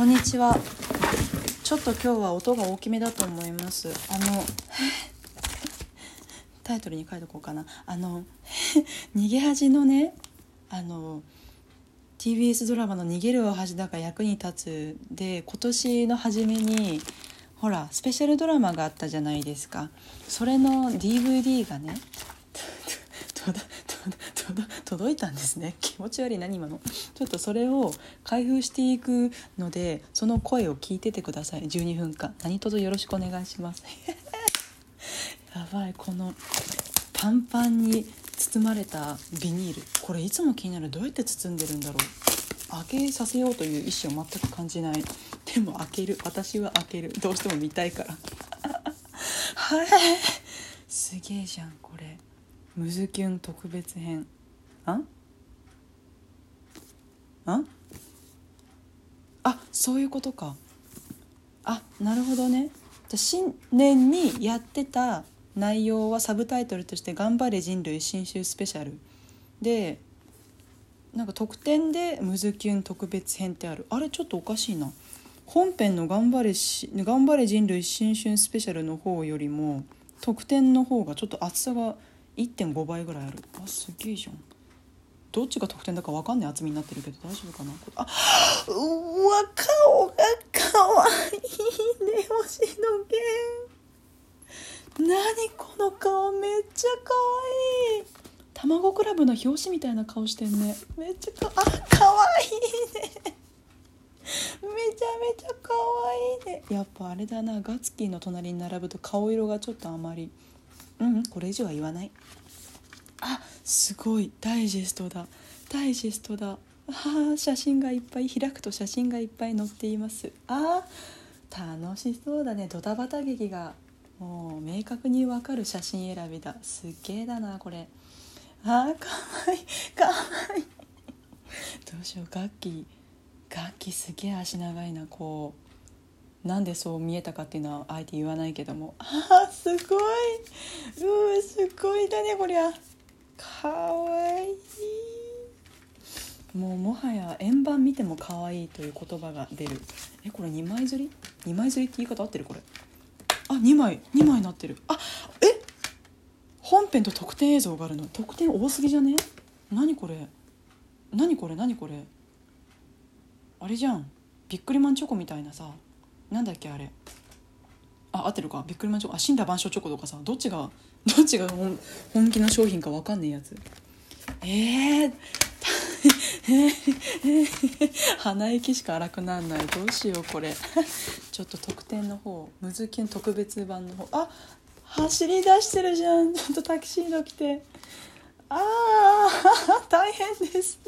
こんにちは。ちょっと今日は音が大きめだと思います。あの タイトルに書いとこうかな。あの 逃げ恥のねあの TBS ドラマの「逃げるは恥だが役に立つ」で今年の初めにほらスペシャルドラマがあったじゃないですか。それの DVD がね 届いたんですね。気持ち悪い何今の。ちょっとそれを開封していくのでその声を聞いててください。12分間。何卒よろしくお願いします。やばい。このパンパンに包まれたビニール。これいつも気になる。どうやって包んでるんだろう。開けさせようという意思を全く感じない。でも開ける。私は開ける。どうしても見たいから。はい。すげえじゃんこれ。ムズキュン特別編。あ？あ？あそういうことか。あなるほどね。じゃ新年にやってた内容はサブタイトルとして「頑張れ人類新春スペシャル」でなんか特典で「ムズキュン特別編」ってある。あれちょっとおかしいな。本編の頑張れし「頑張れ人類新春スペシャル」の方よりも特典の方がちょっと厚さが1.5倍ぐらいある。あすげえじゃん。どっちが得点だか分かんない厚みになってるけど大丈夫かな？あうわ顔がかわい。いね星野源何この顔。めっちゃかわい。い卵クラブの表紙みたいな顔してんね。めっちゃかあかわいいね。めちゃめちゃかわいいね。やっぱあれだな。ガツキーの隣に並ぶと顔色がちょっとあまり。うんこれ以上は言わないあすごいダイジェストだ。ダイジェストだ。あ写真がいっぱい開くと写真がいっぱい載っています。あ楽しそうだね。ドタバタ劇がもう明確にわかる写真選びだ。すっげえだなこれ。あかわいい。かわいい。どうしよう楽器。楽器すげえ足長いなこう。なんでそう見えたかっていうのはあえて言わないけども。あーすごい。うーすごいだねこりゃ。かわい。いもうもはや円盤見ても可愛いいという言葉が出る。えこれ2枚刷り？2枚刷りって言い方合ってるこれ？あ2枚。2枚になってる。あえ？本編と特典映像があるの？特典多すぎじゃね？何これ？何これ？何これ？あれじゃん。ビックリマンチョコみたいなさ。なんだっけあれ？あ合ってるか。ビックリマンチョコ。あ死んだ万象チョコとかさどっちがどっちが本本気の商品か分かんねえやつ。えー、鼻息しか荒くなんない。どうしようこれ。ちょっと特典の方。ムズキュン特別版の方。あ走り出してるじゃん。ちょっとタキシード着て。ああ 大変です。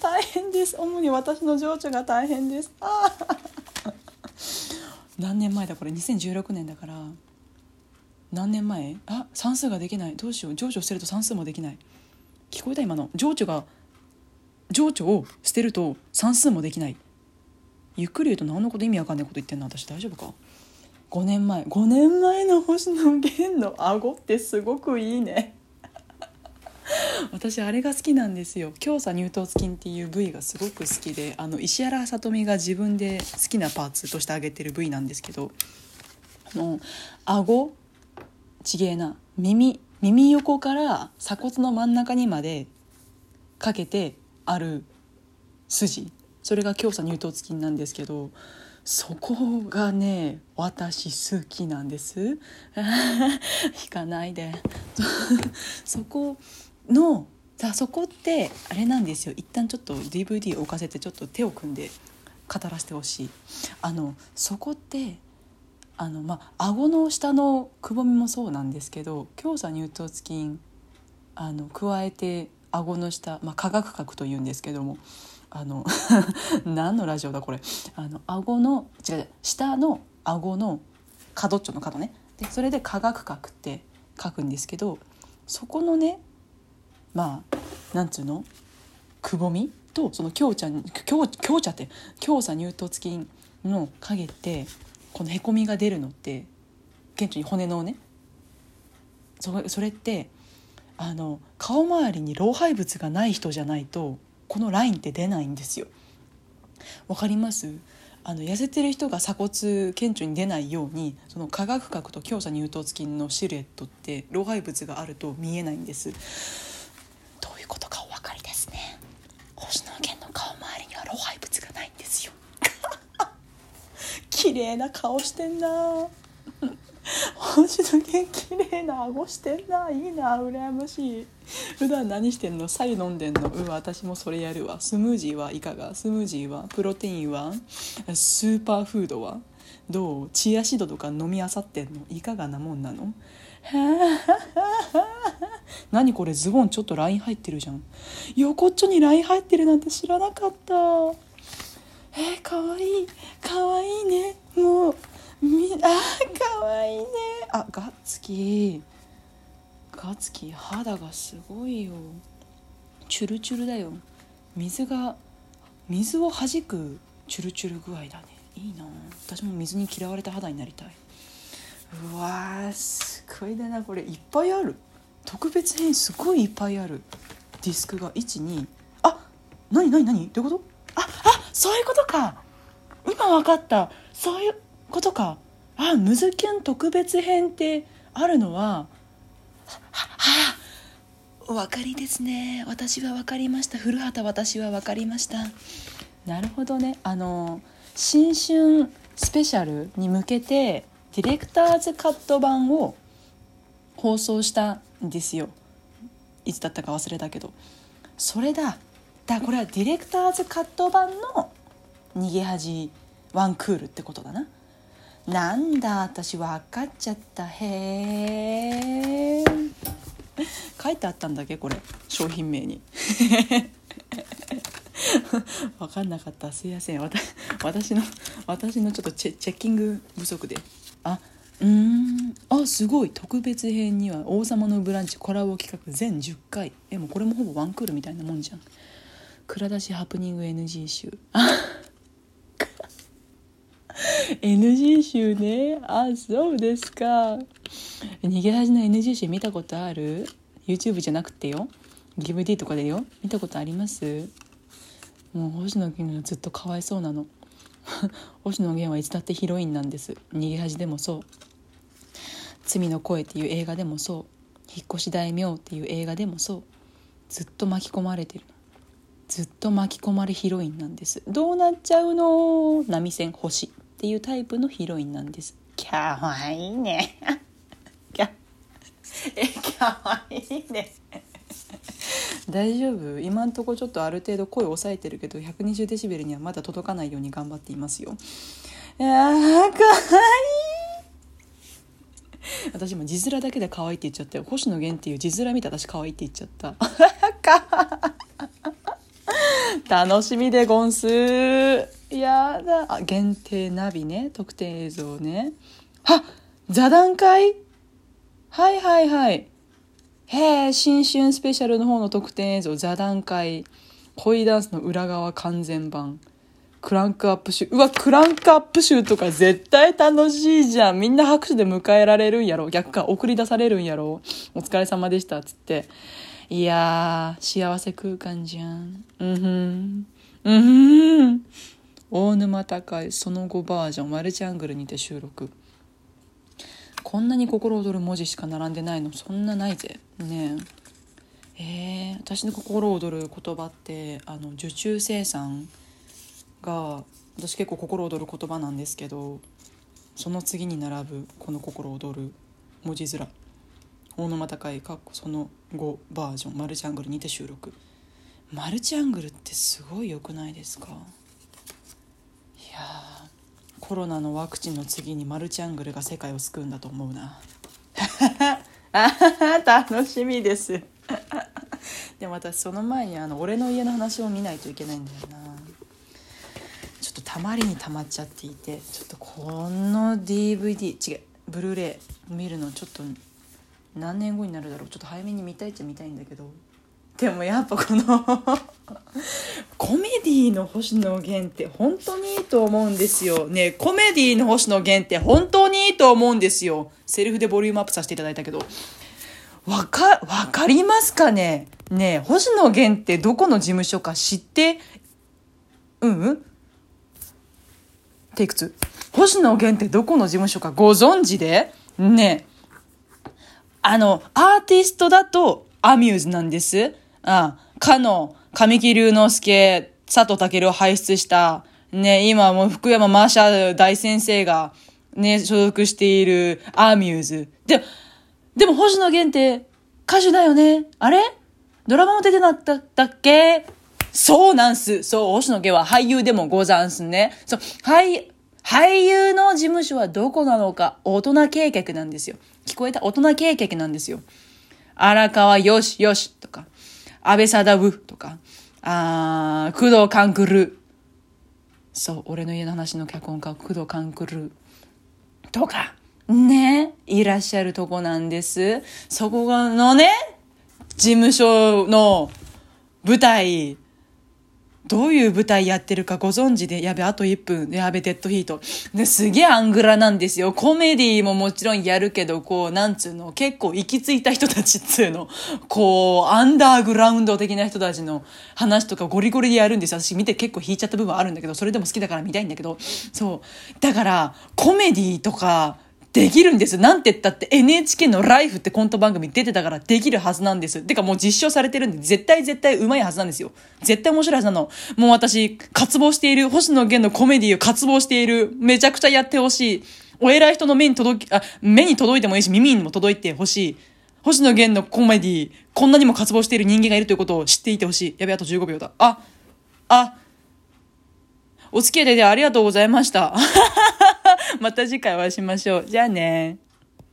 大変です。主に私の情緒が大変です。あ何年前だこれ？2016年だから。何年前？あ算数ができない。どうしよう。情緒捨てると算数もできない。聞こえた今の。情緒が情緒を捨てると算数もできない。ゆっくり言うと何のこと意味わかんないこと言ってんの？私大丈夫か？5年前。5年前の星野源の顎ってすごくいいね。私あれが好きなんですよ。強鎖乳頭筋っていう部位がすごく好きであの石原さとみが自分で好きなパーツとして挙げてる部位なんですけどあの顎？ちげえな。耳？耳横から鎖骨の真ん中にまでかけてある筋。それが強鎖乳頭筋なんですけどそこがね私好きなんです。引かないで。そこのさそこってあれなんですよ。一旦ちょっと DVD を置かせてちょっと手を組んで語らせてほしい。あのそこってあのまあ顎の下のくぼみもそうなんですけど強鎖乳頭筋あの加えて顎の下、まあ、科学角というんですけどもあの 何のラジオだこれ。あの顎の違う下の顎の角っちょの角ね。でそれで科学角って書くんですけどそこのねまあなんつうの？くぼみ？とその強茶強強茶って強鎖乳頭筋の影ってこのへこみが出るのって顕著に骨のね。それそれってあの顔周りに老廃物がない人じゃないとこのラインって出ないんですよ。わかります？あの痩せてる人が鎖骨顕著に出ないようにその化学角と強鎖乳頭筋のシルエットって老廃物があると見えないんですどういうことかお分かりですね星野源の顔周りには老廃物がないんですよ綺麗な顔してんな。星野源綺麗な顎してんな。いいな羨ましい。普段何してんの？白湯飲んでんの？うん私もそれやるわ。スムージーはいかが？スムージーは？プロテインは？スーパーフードは？どう？チアシードとか飲みあさってんの？いかがなもんなの？何これ？ズボンちょっとライン入ってるじゃん。横っちょにライン入ってるなんて知らなかった。えー、かわいい。かわいいね。もうみあかわいいね。あガッツキガッツキ肌がすごいよ。チュルチュルだよ。水が水を弾くチュルチュル具合だね。いいな。私も水に嫌われた肌になりたい。うわすごいだな。これいっぱいある。特別編すごいいっぱいある。ディスクが12あ何何何どういうこと？ああそういうことか。今分かった。そういうことか。あムズキュン特別編ってあるのは。ははお分かりですね。私は分かりました。古畑私は分かりました。なるほどね。あの新春スペシャルに向けてディレクターズカット版を放送したんですよ。いつだったか忘れたけど。それだ。だこれはディレクターズカット版の逃げ恥ワンクールってことだな。なんだ私分かっちゃった。へえ書いてあったんだっけこれ。商品名に。分かんなかった。すいません。私の私のちょっとチェチェッキング不足で。あうん。あすごい。特別編には「王様のブランチ」コラボ企画全10回。えもうこれもほぼワンクールみたいなもんじゃん。蔵出しハプニング NG 集。NG 集ね。あそうですか。逃げ恥の NG 集見たことある？YouTube じゃなくてよ。DVD とかでよ。見たことあります？もう星野源がずっとかわいそうなの。星野源はいつだってヒロインなんです。逃げ恥でもそう。罪の声っていう映画でもそう。引っ越し大名っていう映画でもそう。ずっと巻き込まれてるの。ずっと巻き込まれヒロインなんです。どうなっちゃうの？波線星っていうタイプのヒロインなんです。かわいいね。えかわいいね。大丈夫？今んとこちょっとある程度声を抑えてるけど120デシベルにはまだ届かないように頑張っていますよ。あーかわいい。私も字面だけで可愛いって言っちゃったよ星野源っていう字面見て私可愛いって言っちゃった 楽しみでゴンス。やだ。あ限定ナビね。特典映像ね。あ座談会？はいはいはい。へえ新春スペシャルの方の特典映像。座談会。恋ダンスの裏側完全版。クランクアップ集うわクランクアップ集とか絶対楽しいじゃん。みんな拍手で迎えられるんやろ。逆か送り出されるんやろ。お疲れ様でした。っつって。いやー幸せ空間じゃん。うんふん。うんふん。大沼高いその後バージョンマルチアングルにて収録。こんなに心躍る文字しか並んでないのそんなないぜ。ねえ。えー、私の心躍る言葉ってあの受注生産が私結構心躍る言葉なんですけどその次に並ぶこの心躍る文字面。大沼高いかっこその後バージョンマルチアングルにて収録。マルチアングルってすごい良くないですか？いやコロナのワクチンの次にマルチアングルが世界を救うんだと思うな。楽しみです。でも私その前にあの俺の家の話を見ないといけないんだよな。ちょっとたまりにたまっちゃっていてちょっとこの DVD 違うブルーレイ見るのちょっと何年後になるだろうちょっと早めに見たいっちゃ見たいんだけどでもやっぱこの コメディの星野源って本当にいいと思うんですよ。ねコメディの星野源って本当にいいと思うんですよ。セリフでボリュームアップさせていただいたけど。わか、わかりますかね？ね星野源ってどこの事務所か知って、うんテイク2。星野源ってどこの事務所かご存知で？ねあの、アーティストだとアミューズなんです。あかの、神木隆之介、佐藤健を輩出した、ね、今も福山マーシャ大先生が、ね、所属しているアミューズ。で、でも星野源って歌手だよねあれ？ドラマも出てなったっけ？そうなんす。そう、星野源は俳優でもござんすね。そう、俳、俳優の事務所はどこなのか、大人計画なんですよ。聞こえた大人計画なんですよ。荒川よしよしとか、安倍貞夫とか、あ工藤勘九郎。そう、俺の家の話の脚本家、工藤勘九郎。とか、ね、いらっしゃるとこなんです。そこのね、事務所の舞台、どういう舞台やってるかご存知で、やべ、あと1分、やべ、デッドヒート。で、すげえアングラなんですよ。コメディももちろんやるけど、こう、なんつうの、結構行き着いた人たちっつうの、こう、アンダーグラウンド的な人たちの話とかゴリゴリでやるんですよ。私見て結構引いちゃった部分あるんだけど、それでも好きだから見たいんだけど、そう。だから、コメディとか、できるんです。なんて言ったって NHK のライフってコント番組出てたからできるはずなんです。てかもう実証されてるんで絶対絶対うまいはずなんですよ。絶対面白いはずなの。もう私、渇望している、星野源のコメディを渇望している。めちゃくちゃやってほしい。お偉い人の目に届き、あ、目に届いてもいいし、耳にも届いてほしい。星野源のコメディ、こんなにも渇望している人間がいるということを知っていてほしい。やべ、あと15秒だ。あ、あ、お付き合いでありがとうございました。また次回お会いしましょう。じゃあね